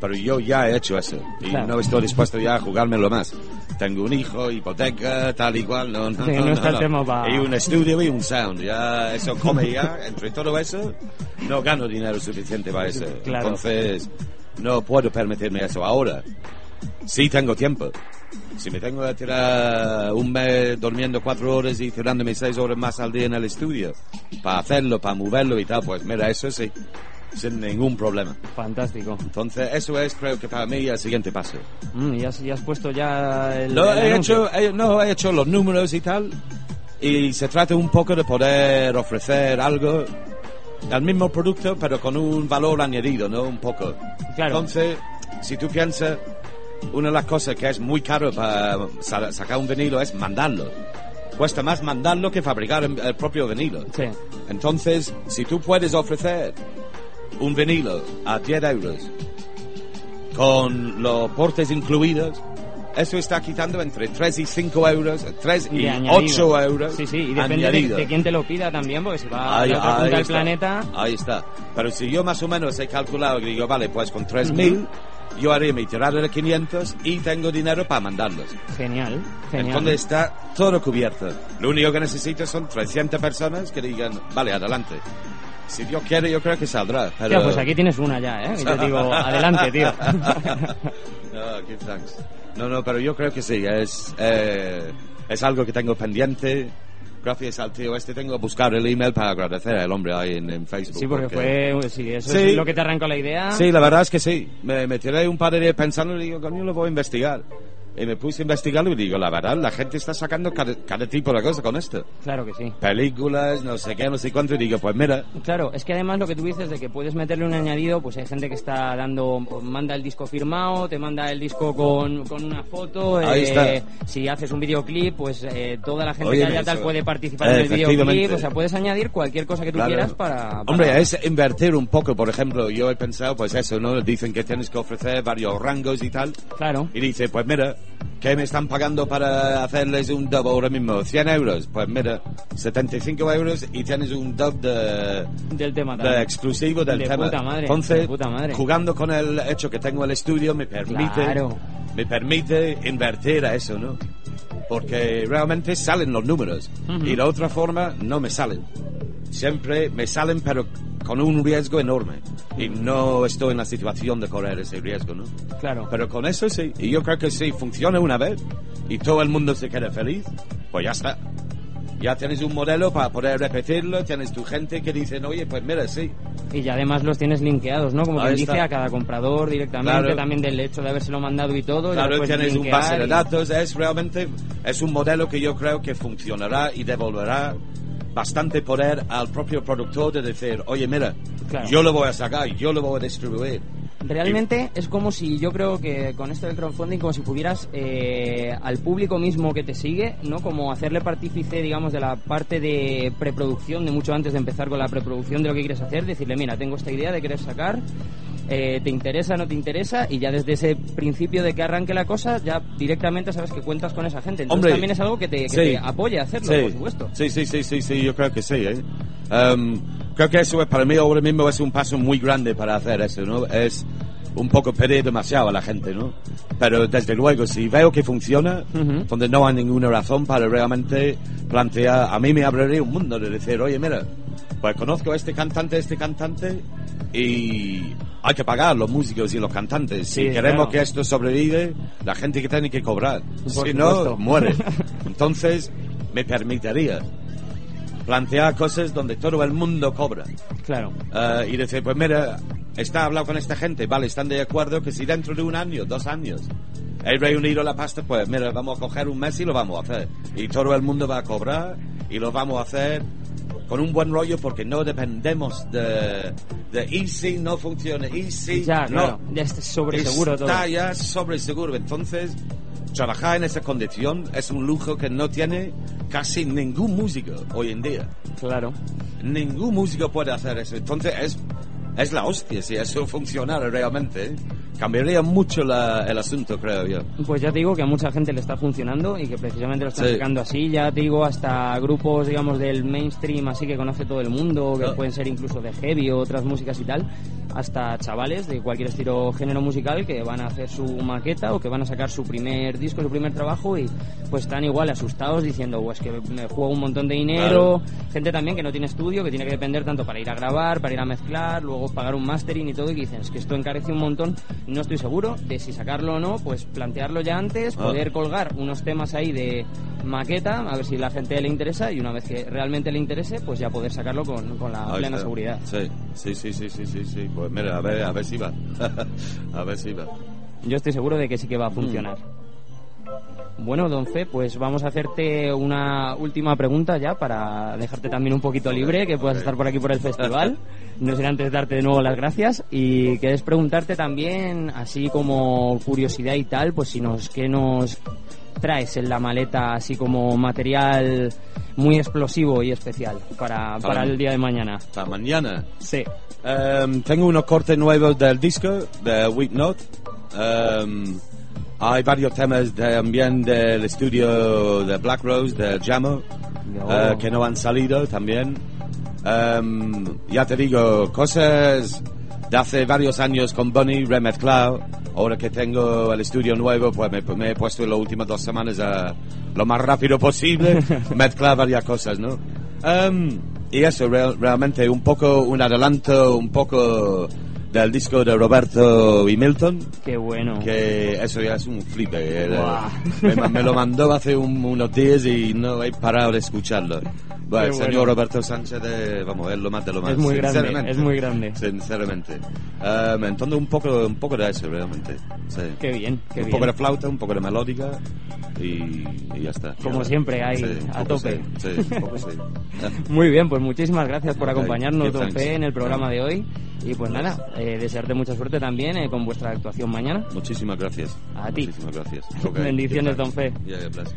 Pero yo ya he hecho eso y Claro. no estoy dispuesto ya a jugármelo más. Tengo un hijo, hipoteca, tal y cual, no, no, Sí, no está el tema pa- Y un estudio y un sound, ya eso come ya, entre todo eso, no gano dinero suficiente para eso. Entonces, no puedo permitirme eso ahora. Sí tengo tiempo. Si me tengo que tirar un mes durmiendo cuatro horas y tirándome seis horas más al día en el estudio para hacerlo, para moverlo y tal, pues mira, eso sí, sin ningún problema. Fantástico. Entonces, eso es, creo que para mí, el siguiente paso. Mm, y, has, y has puesto ya el. No, el he anuncio. hecho, he- no, he hecho los números y tal, y se trata un poco de poder ofrecer algo, el mismo producto, pero con un valor añadido, ¿no? Un poco. Claro. Entonces, si tú piensas, una de las cosas que es muy caro para sa- sacar un vinilo es mandarlo. Cuesta más mandarlo que fabricar el propio vinilo. Sí. Entonces, si tú puedes ofrecer un vinilo a 10 euros con los portes incluidos, eso está quitando entre 3 y 5 euros, 3 y añadido. 8 euros. Sí, sí, y depende de, de quién te lo pida también, porque si va Ahí- a la otra punta del planeta... Ahí está. Pero si yo más o menos he calculado y digo, vale, pues con 3.000 yo haré mi tirada de 500 y tengo dinero para mandarlos. Genial, genial. Entonces está todo cubierto. Lo único que necesito son 300 personas que digan, vale, adelante. Si Dios quiere, yo creo que saldrá. Pero... Hostia, pues aquí tienes una ya, ¿eh? Y yo digo, [laughs] adelante, tío. [laughs] no, thanks. No, no, pero yo creo que sí. Es, eh, es algo que tengo pendiente. Gracias al tío este tengo que buscar el email para agradecer al hombre ahí en, en Facebook. Sí, porque fue... Sí, eso Sí. es lo que te arrancó la idea. Sí, la verdad es que sí. Me, me tiré un par de días pensando y digo, coño, lo voy a investigar. Y me puse a investigarlo y digo, la verdad, la gente está sacando cada, cada tipo de cosa con esto. Claro que sí. Películas, no sé qué, no sé cuánto. Y digo, pues mira, Claro, es que además lo que tú dices de que puedes meterle un añadido, pues hay gente que está dando, manda el disco firmado, te manda el disco con, con una foto. Ahí eh, está. Si haces un videoclip, pues eh, toda la gente Oye, que haya tal puede participar en el videoclip. O sea, puedes añadir cualquier cosa que tú Claro. quieras para, para- Hombre, es invertir un poco, por ejemplo, yo he pensado, pues eso, ¿no? Dicen que tienes que ofrecer varios rangos y tal. Claro. Y dice, pues mira, ¿qué me están pagando para hacerles un dub ahora mismo? ¿100 euros? Pues mira, 75 euros y tienes un dub de, del tema de exclusivo del De tema. puta madre, Entonces, de puta madre. jugando con el hecho que tengo el estudio, me permite, Claro. me permite invertir a eso, ¿no? Porque realmente salen los números. Ujú. Y de otra forma, no me salen. Siempre me salen, pero con un riesgo enorme. Y no estoy en la situación de correr ese riesgo, ¿no? Claro. Pero con eso sí. Y yo creo que si funciona una vez y todo el mundo se queda feliz, pues ya está. Ya tienes un modelo para poder repetirlo, tienes tu gente que dicen, oye, pues mira, sí. Y ya además los tienes linkeados, ¿no? Como Ahí quien dice está. a cada comprador directamente, Claro. también del hecho de habérselo mandado y todo. Claro, puedes tienes un base de y- datos, es realmente, es un modelo que yo creo que funcionará y devolverá bastante poder al propio productor de decir, oye, mira, Claro. yo lo voy a sacar, yo lo voy a distribuir. Realmente es como si yo creo que con esto del crowdfunding como si pudieras eh, al público mismo que te sigue, ¿no? Como hacerle partícipe, digamos, de la parte de preproducción, de mucho antes de empezar con la preproducción de lo que quieres hacer, decirle, mira, tengo esta idea de querer sacar, eh, te interesa, no te interesa, y ya desde ese principio de que arranque la cosa, ya directamente sabes que cuentas con esa gente. Entonces Hombre, también es algo que te, que sí. te apoya a hacerlo, Sí. por supuesto. Sí, sí, sí, sí, sí, yo creo que sí. ¿eh? Em, creo que eso es, para mí ahora mismo es un paso muy grande para hacer eso, ¿no? Es un poco pedir demasiado a la gente, ¿no? Pero desde luego, si veo que funciona, donde no hay ninguna razón para realmente plantear, a mí me abriría un mundo de decir, oye, mira, pues conozco a este cantante, este cantante, y hay que pagar los músicos y los cantantes. Si queremos claro. que esto sobrevive, la gente que tiene que cobrar. Por si no, muere. [laughs] Entonces, me permitiría plantear cosas donde todo el mundo cobra. Claro. Eh, y decir, pues mira, está hablado con esta gente, vale, están de acuerdo que si dentro de un año, dos años, he reunido la pasta, pues mira, vamos a coger un mes y lo vamos a hacer. Y todo el mundo va a cobrar y lo vamos a hacer con un buen rollo porque no dependemos de, de y si no funciona, y si Ya, no. claro, ya está sobre seguro todo. Está ya sobre seguro. Entonces, trabajar en esa condición es un lujo que no tiene casi ningún músico hoy en día. Claro. Ningún músico puede hacer eso. Entonces, es, es la hostia si eso funcionara realmente. Cambiaría mucho la- el asunto, creo yo. Pues ya te digo que a mucha gente le está funcionando y que precisamente lo están Sí. sacando así. Ya te digo, hasta grupos, digamos, del mainstream, así que conoce todo el mundo, que Ah. pueden ser incluso de heavy o otras músicas y tal, hasta chavales de cualquier estilo género musical que van a hacer su maqueta o que van a sacar su primer disco, su primer trabajo y pues están igual asustados diciendo, pues que me juego un montón de dinero. Gente también que no tiene estudio, que tiene que depender tanto para ir a grabar, para ir a mezclar, luego pagar un mastering y todo y que dicen, es que esto encarece un montón. No estoy seguro de si sacarlo o no, pues plantearlo ya antes, Ah. poder colgar unos temas ahí de maqueta, a ver si la gente le interesa y una vez que realmente le interese, pues ya poder sacarlo con, con la Ahí plena está. seguridad. Sí, sí, sí, sí, sí, sí, sí. Pues mira, a ver, a ver si va. [laughs] a ver si va. Yo estoy seguro de que sí que va a Mm. Bueno, don Fe, pues vamos a hacerte una última pregunta ya para dejarte también un poquito libre, que puedas estar por aquí por el festival. [laughs] No será antes darte de nuevo las gracias y querés preguntarte también, así como curiosidad y tal, pues si nos, ¿qué nos traes en la maleta así como material muy explosivo y especial para, para el día de mañana? Para mañana. Sí. Em, tengo unos cortes nuevos del disco, de Week Note. Em, hay varios temas también del estudio de Black Rose, de Jamo, eh, que no han salido también. Em, ya te digo, cosas de hace varios años con Bunny remezclado. Ahora que tengo el estudio nuevo, pues me, me he puesto en las últimas dos semanas a lo más rápido posible [laughs] mezclar varias cosas, ¿no? Em, y eso, real- realmente un poco, un adelanto, un poco del disco de Roberto y Milton. Qué bueno. Que eso ya es un flipe. eh, Buah. [laughs] Me, me lo mandó hace un- unos días y no he parado de escucharlo. Bueno, el señor bueno. Roberto Sánchez, eh, vamos, es lo más de lo más. Es muy grande, es muy grande. Sinceramente. Em, entonces un poco, un poco de eso, realmente. Sí. Qué bien, qué un bien. poco de flauta, un poco de melódica y, y ya está. Como siempre, ahí, Sí, a tope. Sí, un poco sí. [laughs] Muy bien, pues muchísimas gracias [laughs] por acompañarnos, Don. Fe, en el programa de hoy. Y pues nada, eh, desearte mucha suerte también eh, con vuestra actuación mañana. Muchísimas gracias. A ti. Muchísimas gracias. [laughs] Bendiciones, Don Fe. Yeah, yeah, bless.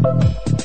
Thank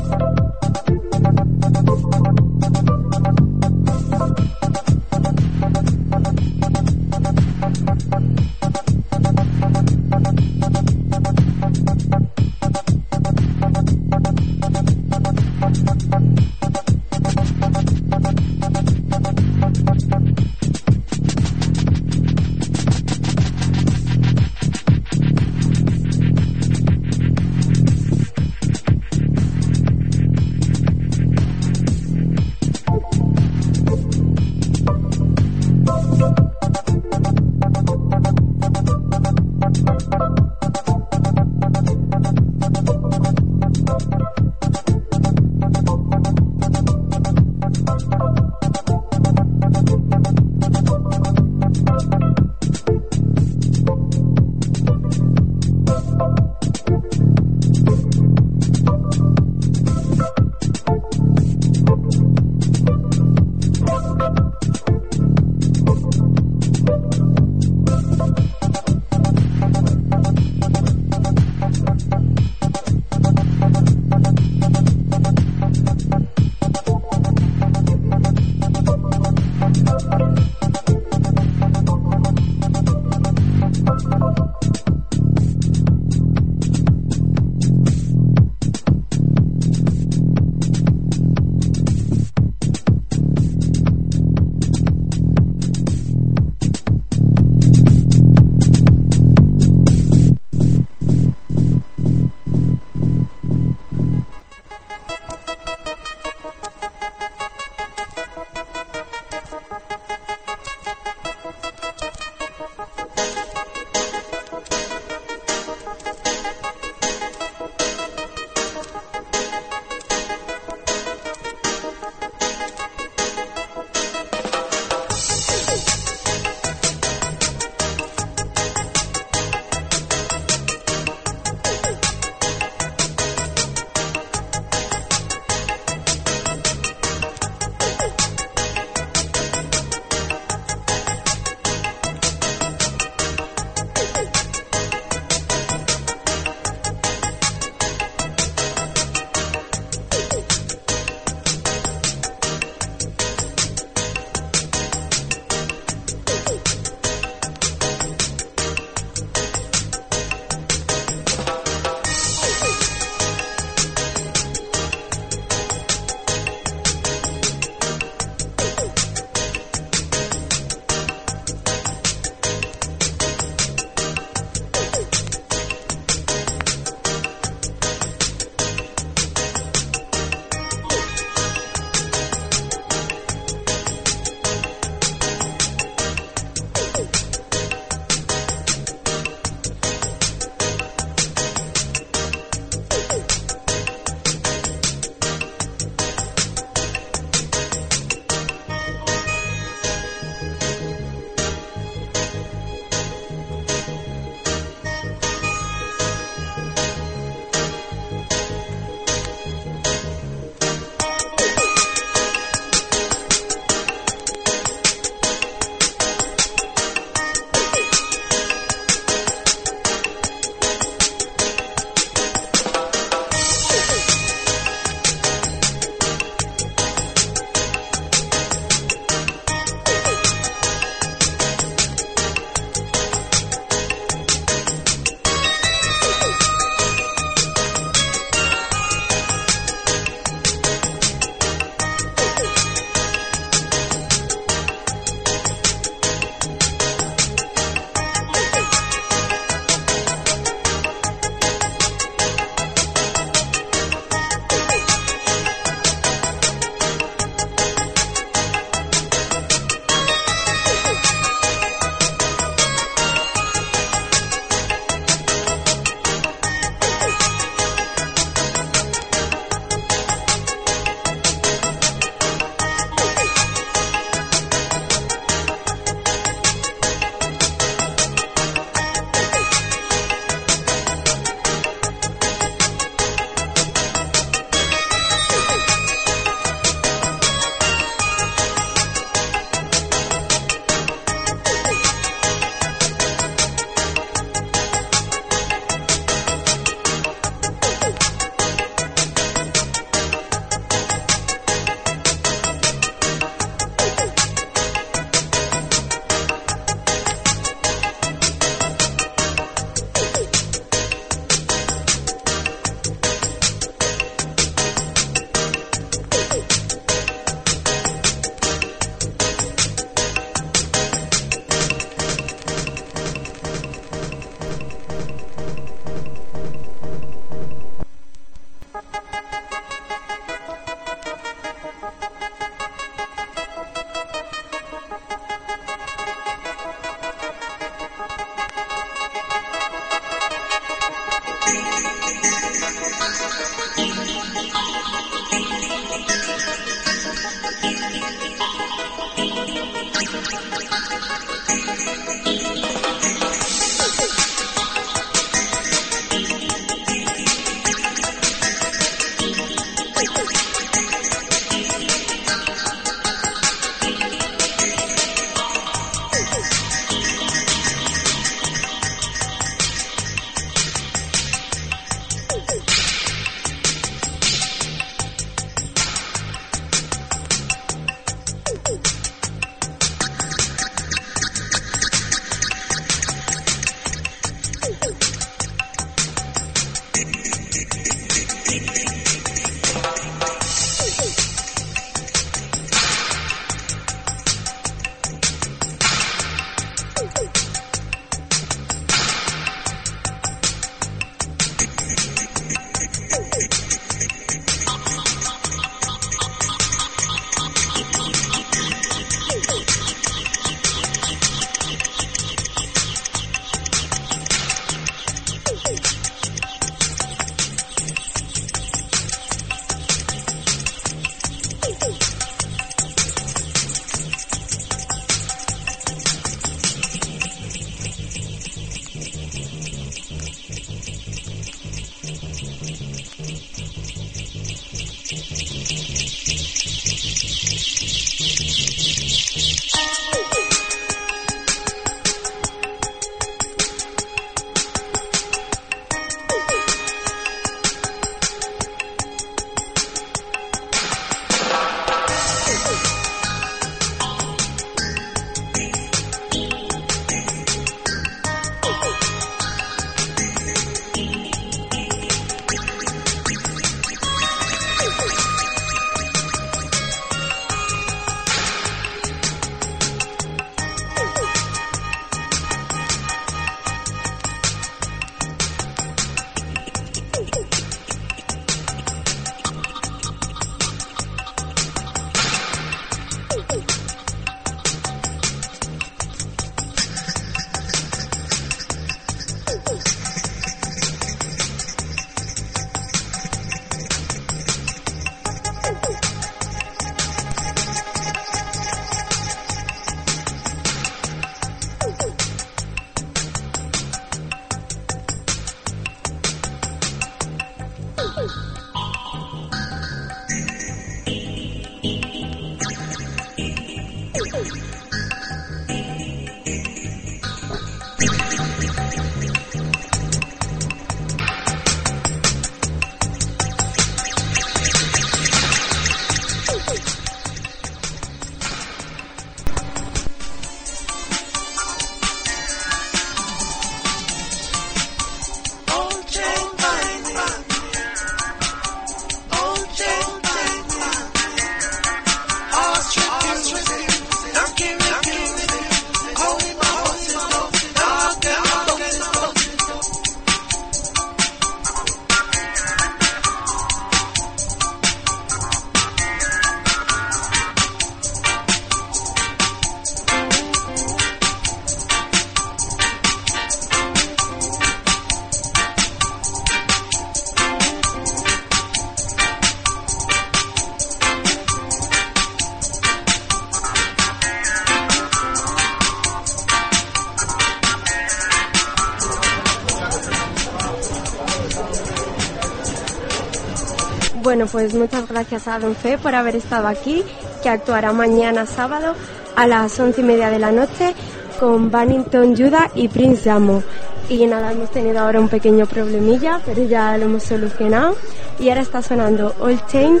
Pues muchas gracias a Don Fe por haber estado aquí, que actuará mañana sábado a las once y media de la noche con Bannington Judah y Prince Jamo. Y nada, hemos tenido ahora un pequeño problemilla, pero ya lo hemos solucionado. Y ahora está sonando Old Chain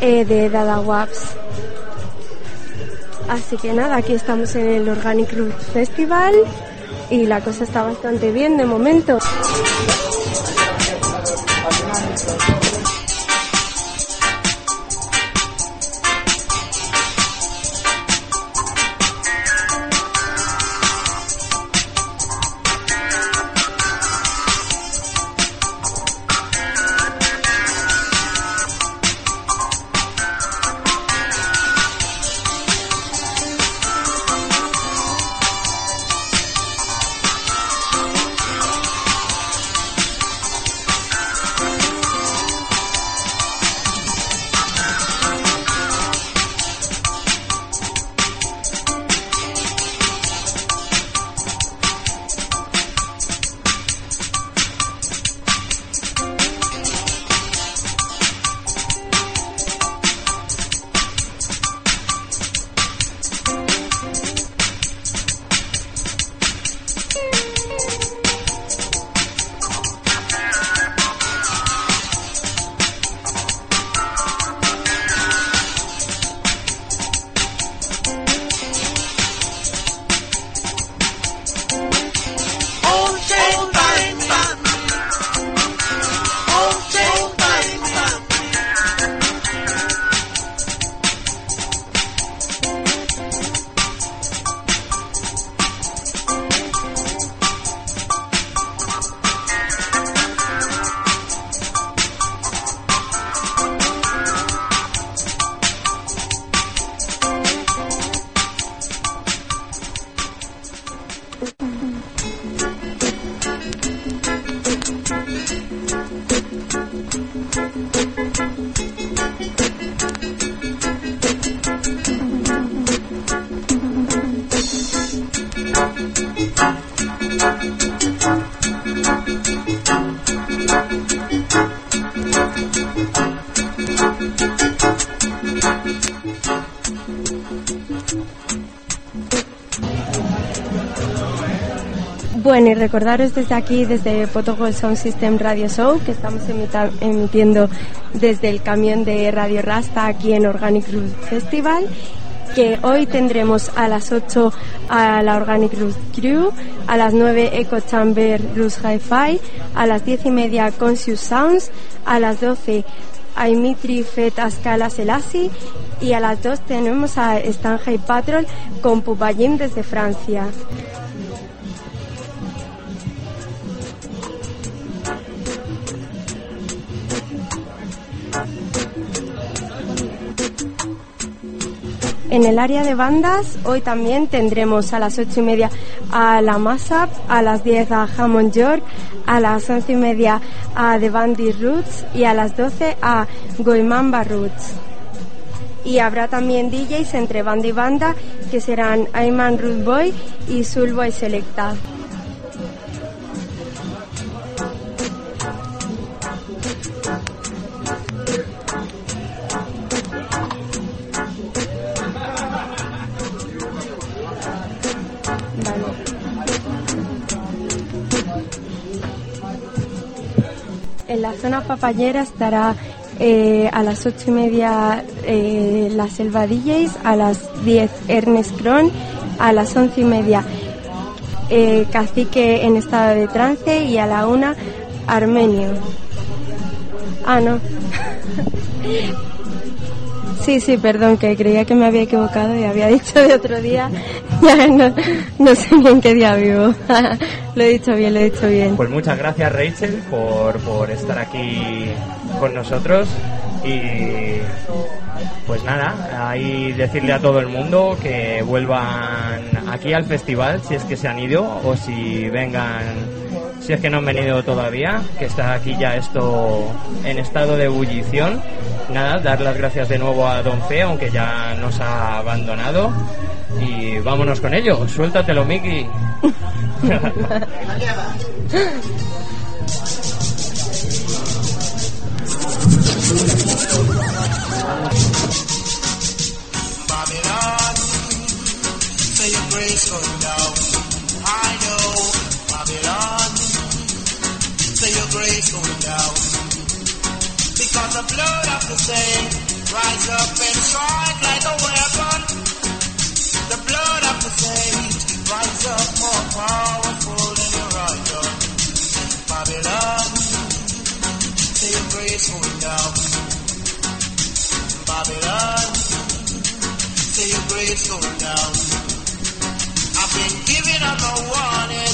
eh, de Dada Waps. Así que nada, aquí estamos en el Organic Roots Festival y la cosa está bastante bien de momento. Recordaros desde aquí, desde Potogol Sound System Radio Show, que estamos emitiendo desde el camión de Radio Rasta aquí en Organic Root Festival, que hoy tendremos a las 8 a la Organic Root Crew, a las 9 Echo Chamber Blues Hi-Fi, a las 10 y media Conscious Sounds, a las 12 Aimitri Fet Ascala Selassie y a las 2 tenemos a Stanjay Patrol con Pupayim desde Francia. El área de bandas, hoy también tendremos a las ocho y media a la Mashup, a las 10 a Hammond York, a las once y media a The Bandy Roots y a las 12 a Goimamba Roots. Y habrá también DJs entre banda y banda que serán Ayman Root Boy y Soulboy Selecta. La zona papayera estará eh, a las ocho y media eh, la Selva DJs, a las 10 Ernest Kron, a las once y media eh, Cacique en estado de trance y a la una Armenio. Ah, no. [laughs] Sí, sí, perdón, que creía que me había equivocado y había dicho de otro día. [laughs] Ya no, no sé ni en qué día vivo. [laughs] lo he dicho bien, lo he dicho bien. Pues muchas gracias Rachel por, por estar aquí con nosotros y pues nada, ahí decirle a todo el mundo que vuelvan aquí al festival si es que se han ido o si vengan, si es que no han venido todavía, que está aquí ya esto en estado de ebullición. Nada, dar las gracias de nuevo a Don Fe, aunque ya nos ha abandonado. Y vámonos con ello, suéltatelo Miki. [laughs] Babylon, say your grace. I know, Babylon, say your grace. Because the blood of the saint rise up and strike like a weapon. The blood of the saint rise up more powerful funda Babylon. Say you're grateful now. I've been giving up a warning.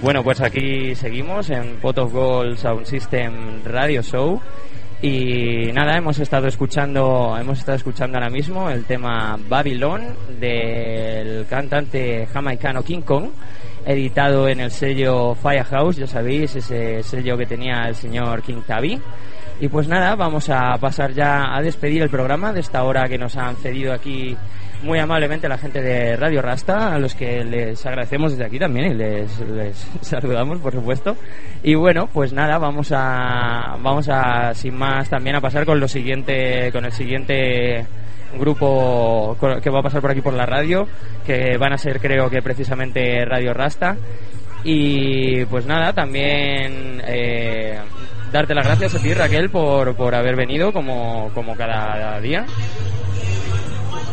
Bueno, pues aquí seguimos en Pot of Gold Sound System Radio Show. Y nada, hemos estado escuchando, hemos estado escuchando ahora mismo el tema Babylon del cantante jamaicano King Kong, editado en el sello Firehouse, ya sabéis, ese sello que tenía el señor King Tavi. Y pues nada, vamos a pasar ya a despedir el programa de esta hora que nos han cedido aquí muy amablemente la gente de Radio Rasta, a los que les agradecemos desde aquí también y les, les [laughs] saludamos, por supuesto. Y bueno, pues nada, vamos a, vamos a, sin más, también a pasar con lo siguiente, con el siguiente grupo que va a pasar por aquí por la radio, que van a ser creo que precisamente Radio Rasta. Y pues nada, también eh, darte las gracias a ti Raquel por, por haber venido como, como cada día.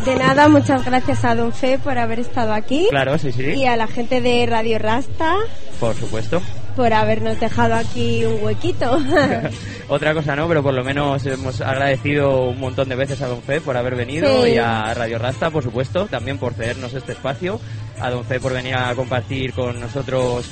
De nada, muchas gracias a Don Fe por haber estado aquí. Claro, sí, sí. Y a la gente de Radio Rasta Por supuesto. por habernos dejado aquí un huequito. [laughs] Otra cosa no, pero por lo menos hemos agradecido un montón de veces a Don Fe por haber venido Sí. y a Radio Rasta, por supuesto, también por cedernos este espacio, a Don Fe por venir a compartir con nosotros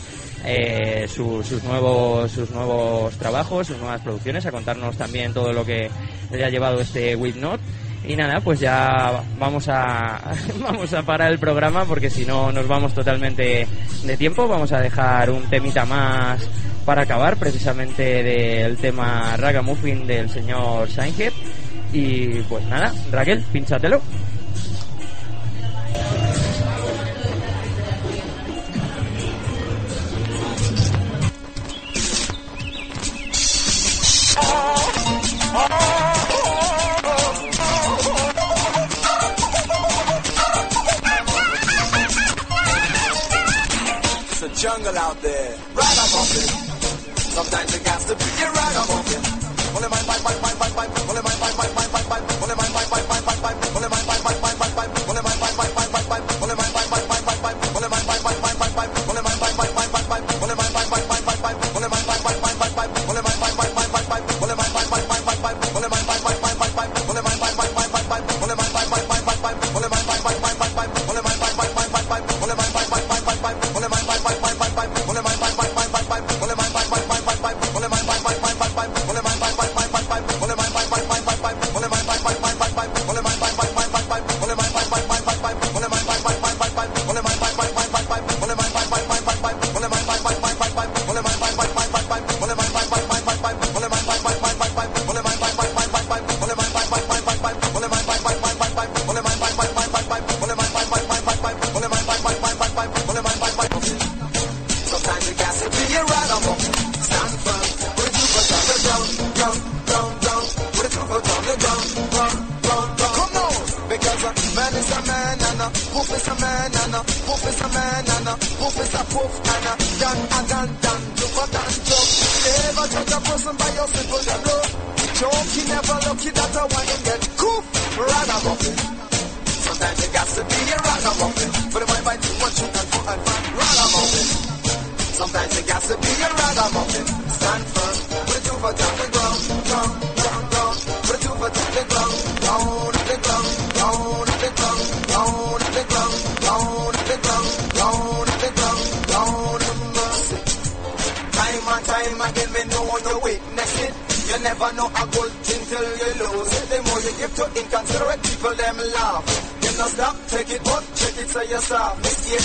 eh, su- sus nuevos sus nuevos trabajos, sus nuevas producciones, a contarnos también todo lo que le ha llevado este With Not. Y nada, pues ya vamos a [laughs] vamos a parar el programa porque si no nos vamos totalmente de tiempo. Vamos a dejar un temita más para acabar, precisamente del tema Ragamuffin del señor Sainhead. Y pues nada, Raquel, pinchatelo. jungle out there. Right up on it. Sometimes it has to be yeah, right up on it. Only my my, my, my, my, bike. Only my my, my, my, my, my bike, bike, my, my, my, my, my my, bike, bike, my, my, my, my my, my, bike, bike, my, my, my my, my, my, bike, bike. my, my my, my, my, my, bike. Only my my, my, my, my, my bike, bike, my, my, my, my, my my, bike, bike, my, my, my, my my, my, bike, bike, my, my, my my, my, my, bike, bike. my, my my, my, my, my, bike. Only my my, my, my, my, my bike, bike, my, my, my, my, my my, bike, bike, my, my, my, my my, my, bike, bike, my, my, my my, my, my, bike, bike. my, my my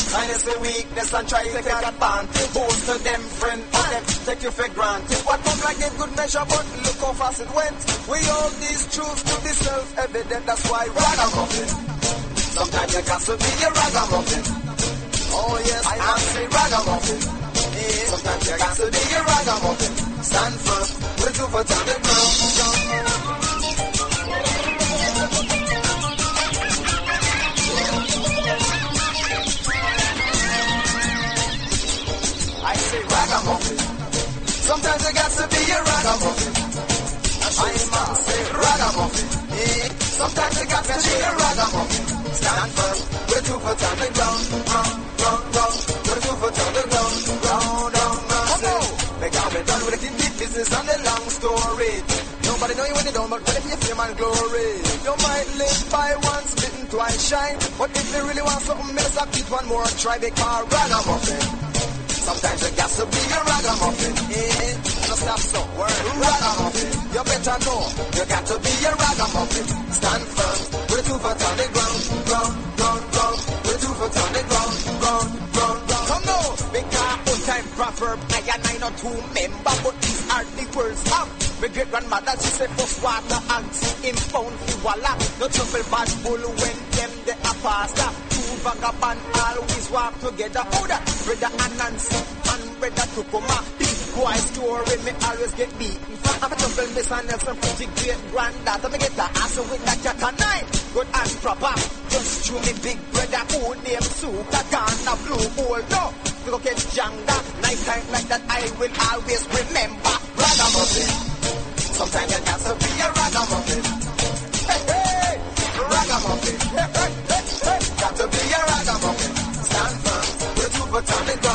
Kindness, a weakness, and try to take advantage. Boast to them, friend, or them take you for granted. What come like a good measure, but look how fast it went. We all these truths to be self-evident, that's why ragamuffin. Sometimes you got to be a ragamuffin. Oh yes, I must say ragamuffin. Yeah. Sometimes you got to be a ragamuffin. Stand firm, put two foot time to ground. Sometimes you got to be a ragamuffin. I must say ragamuffin. Yeah. Sometimes you got to be a ragamuffin. Stand firm, put two foot on the ground, ground, ground, ground. Put two foot on the ground, ground, ground, ground. Because we're done with the deep business and the long story. Nobody know you when you don't, but ready for your fame and glory. You might live by once bitten, twice shine. But if you really want something, miss up, keep one more try. Because ragamuffin. Sometimes you got to be a ragamuffin. Eh, no stop so. Word. Ragamuffin. You better know. You got to be a ragamuffin. Stand firm. A two foot on the ground. Ground, ground, ground. With two foot on the ground. Ground, ground, ground. Come now. Because old time proverb. I and I not to remember. But these are the words of my great grandmother. She said first water and found the walla. No trouble bad bull when them the a pasta. Two vagabond always walk together. Oh that brother and Nancy and brother Tukuma. Big boy story me always get beaten. I'm a trouble Miss Nelson pretty great granddaughter. Me get the ass with that and nine. Good and proper. Just chew me big brother who name Suka Ghana Blue Hole. No, we go catch Janga. Night time like that I will always remember. Ragamuffin. Sometimes you to be a ragamuffin. Hey, hey, ragamuffin. Hey, hey, Stand firm, the two for time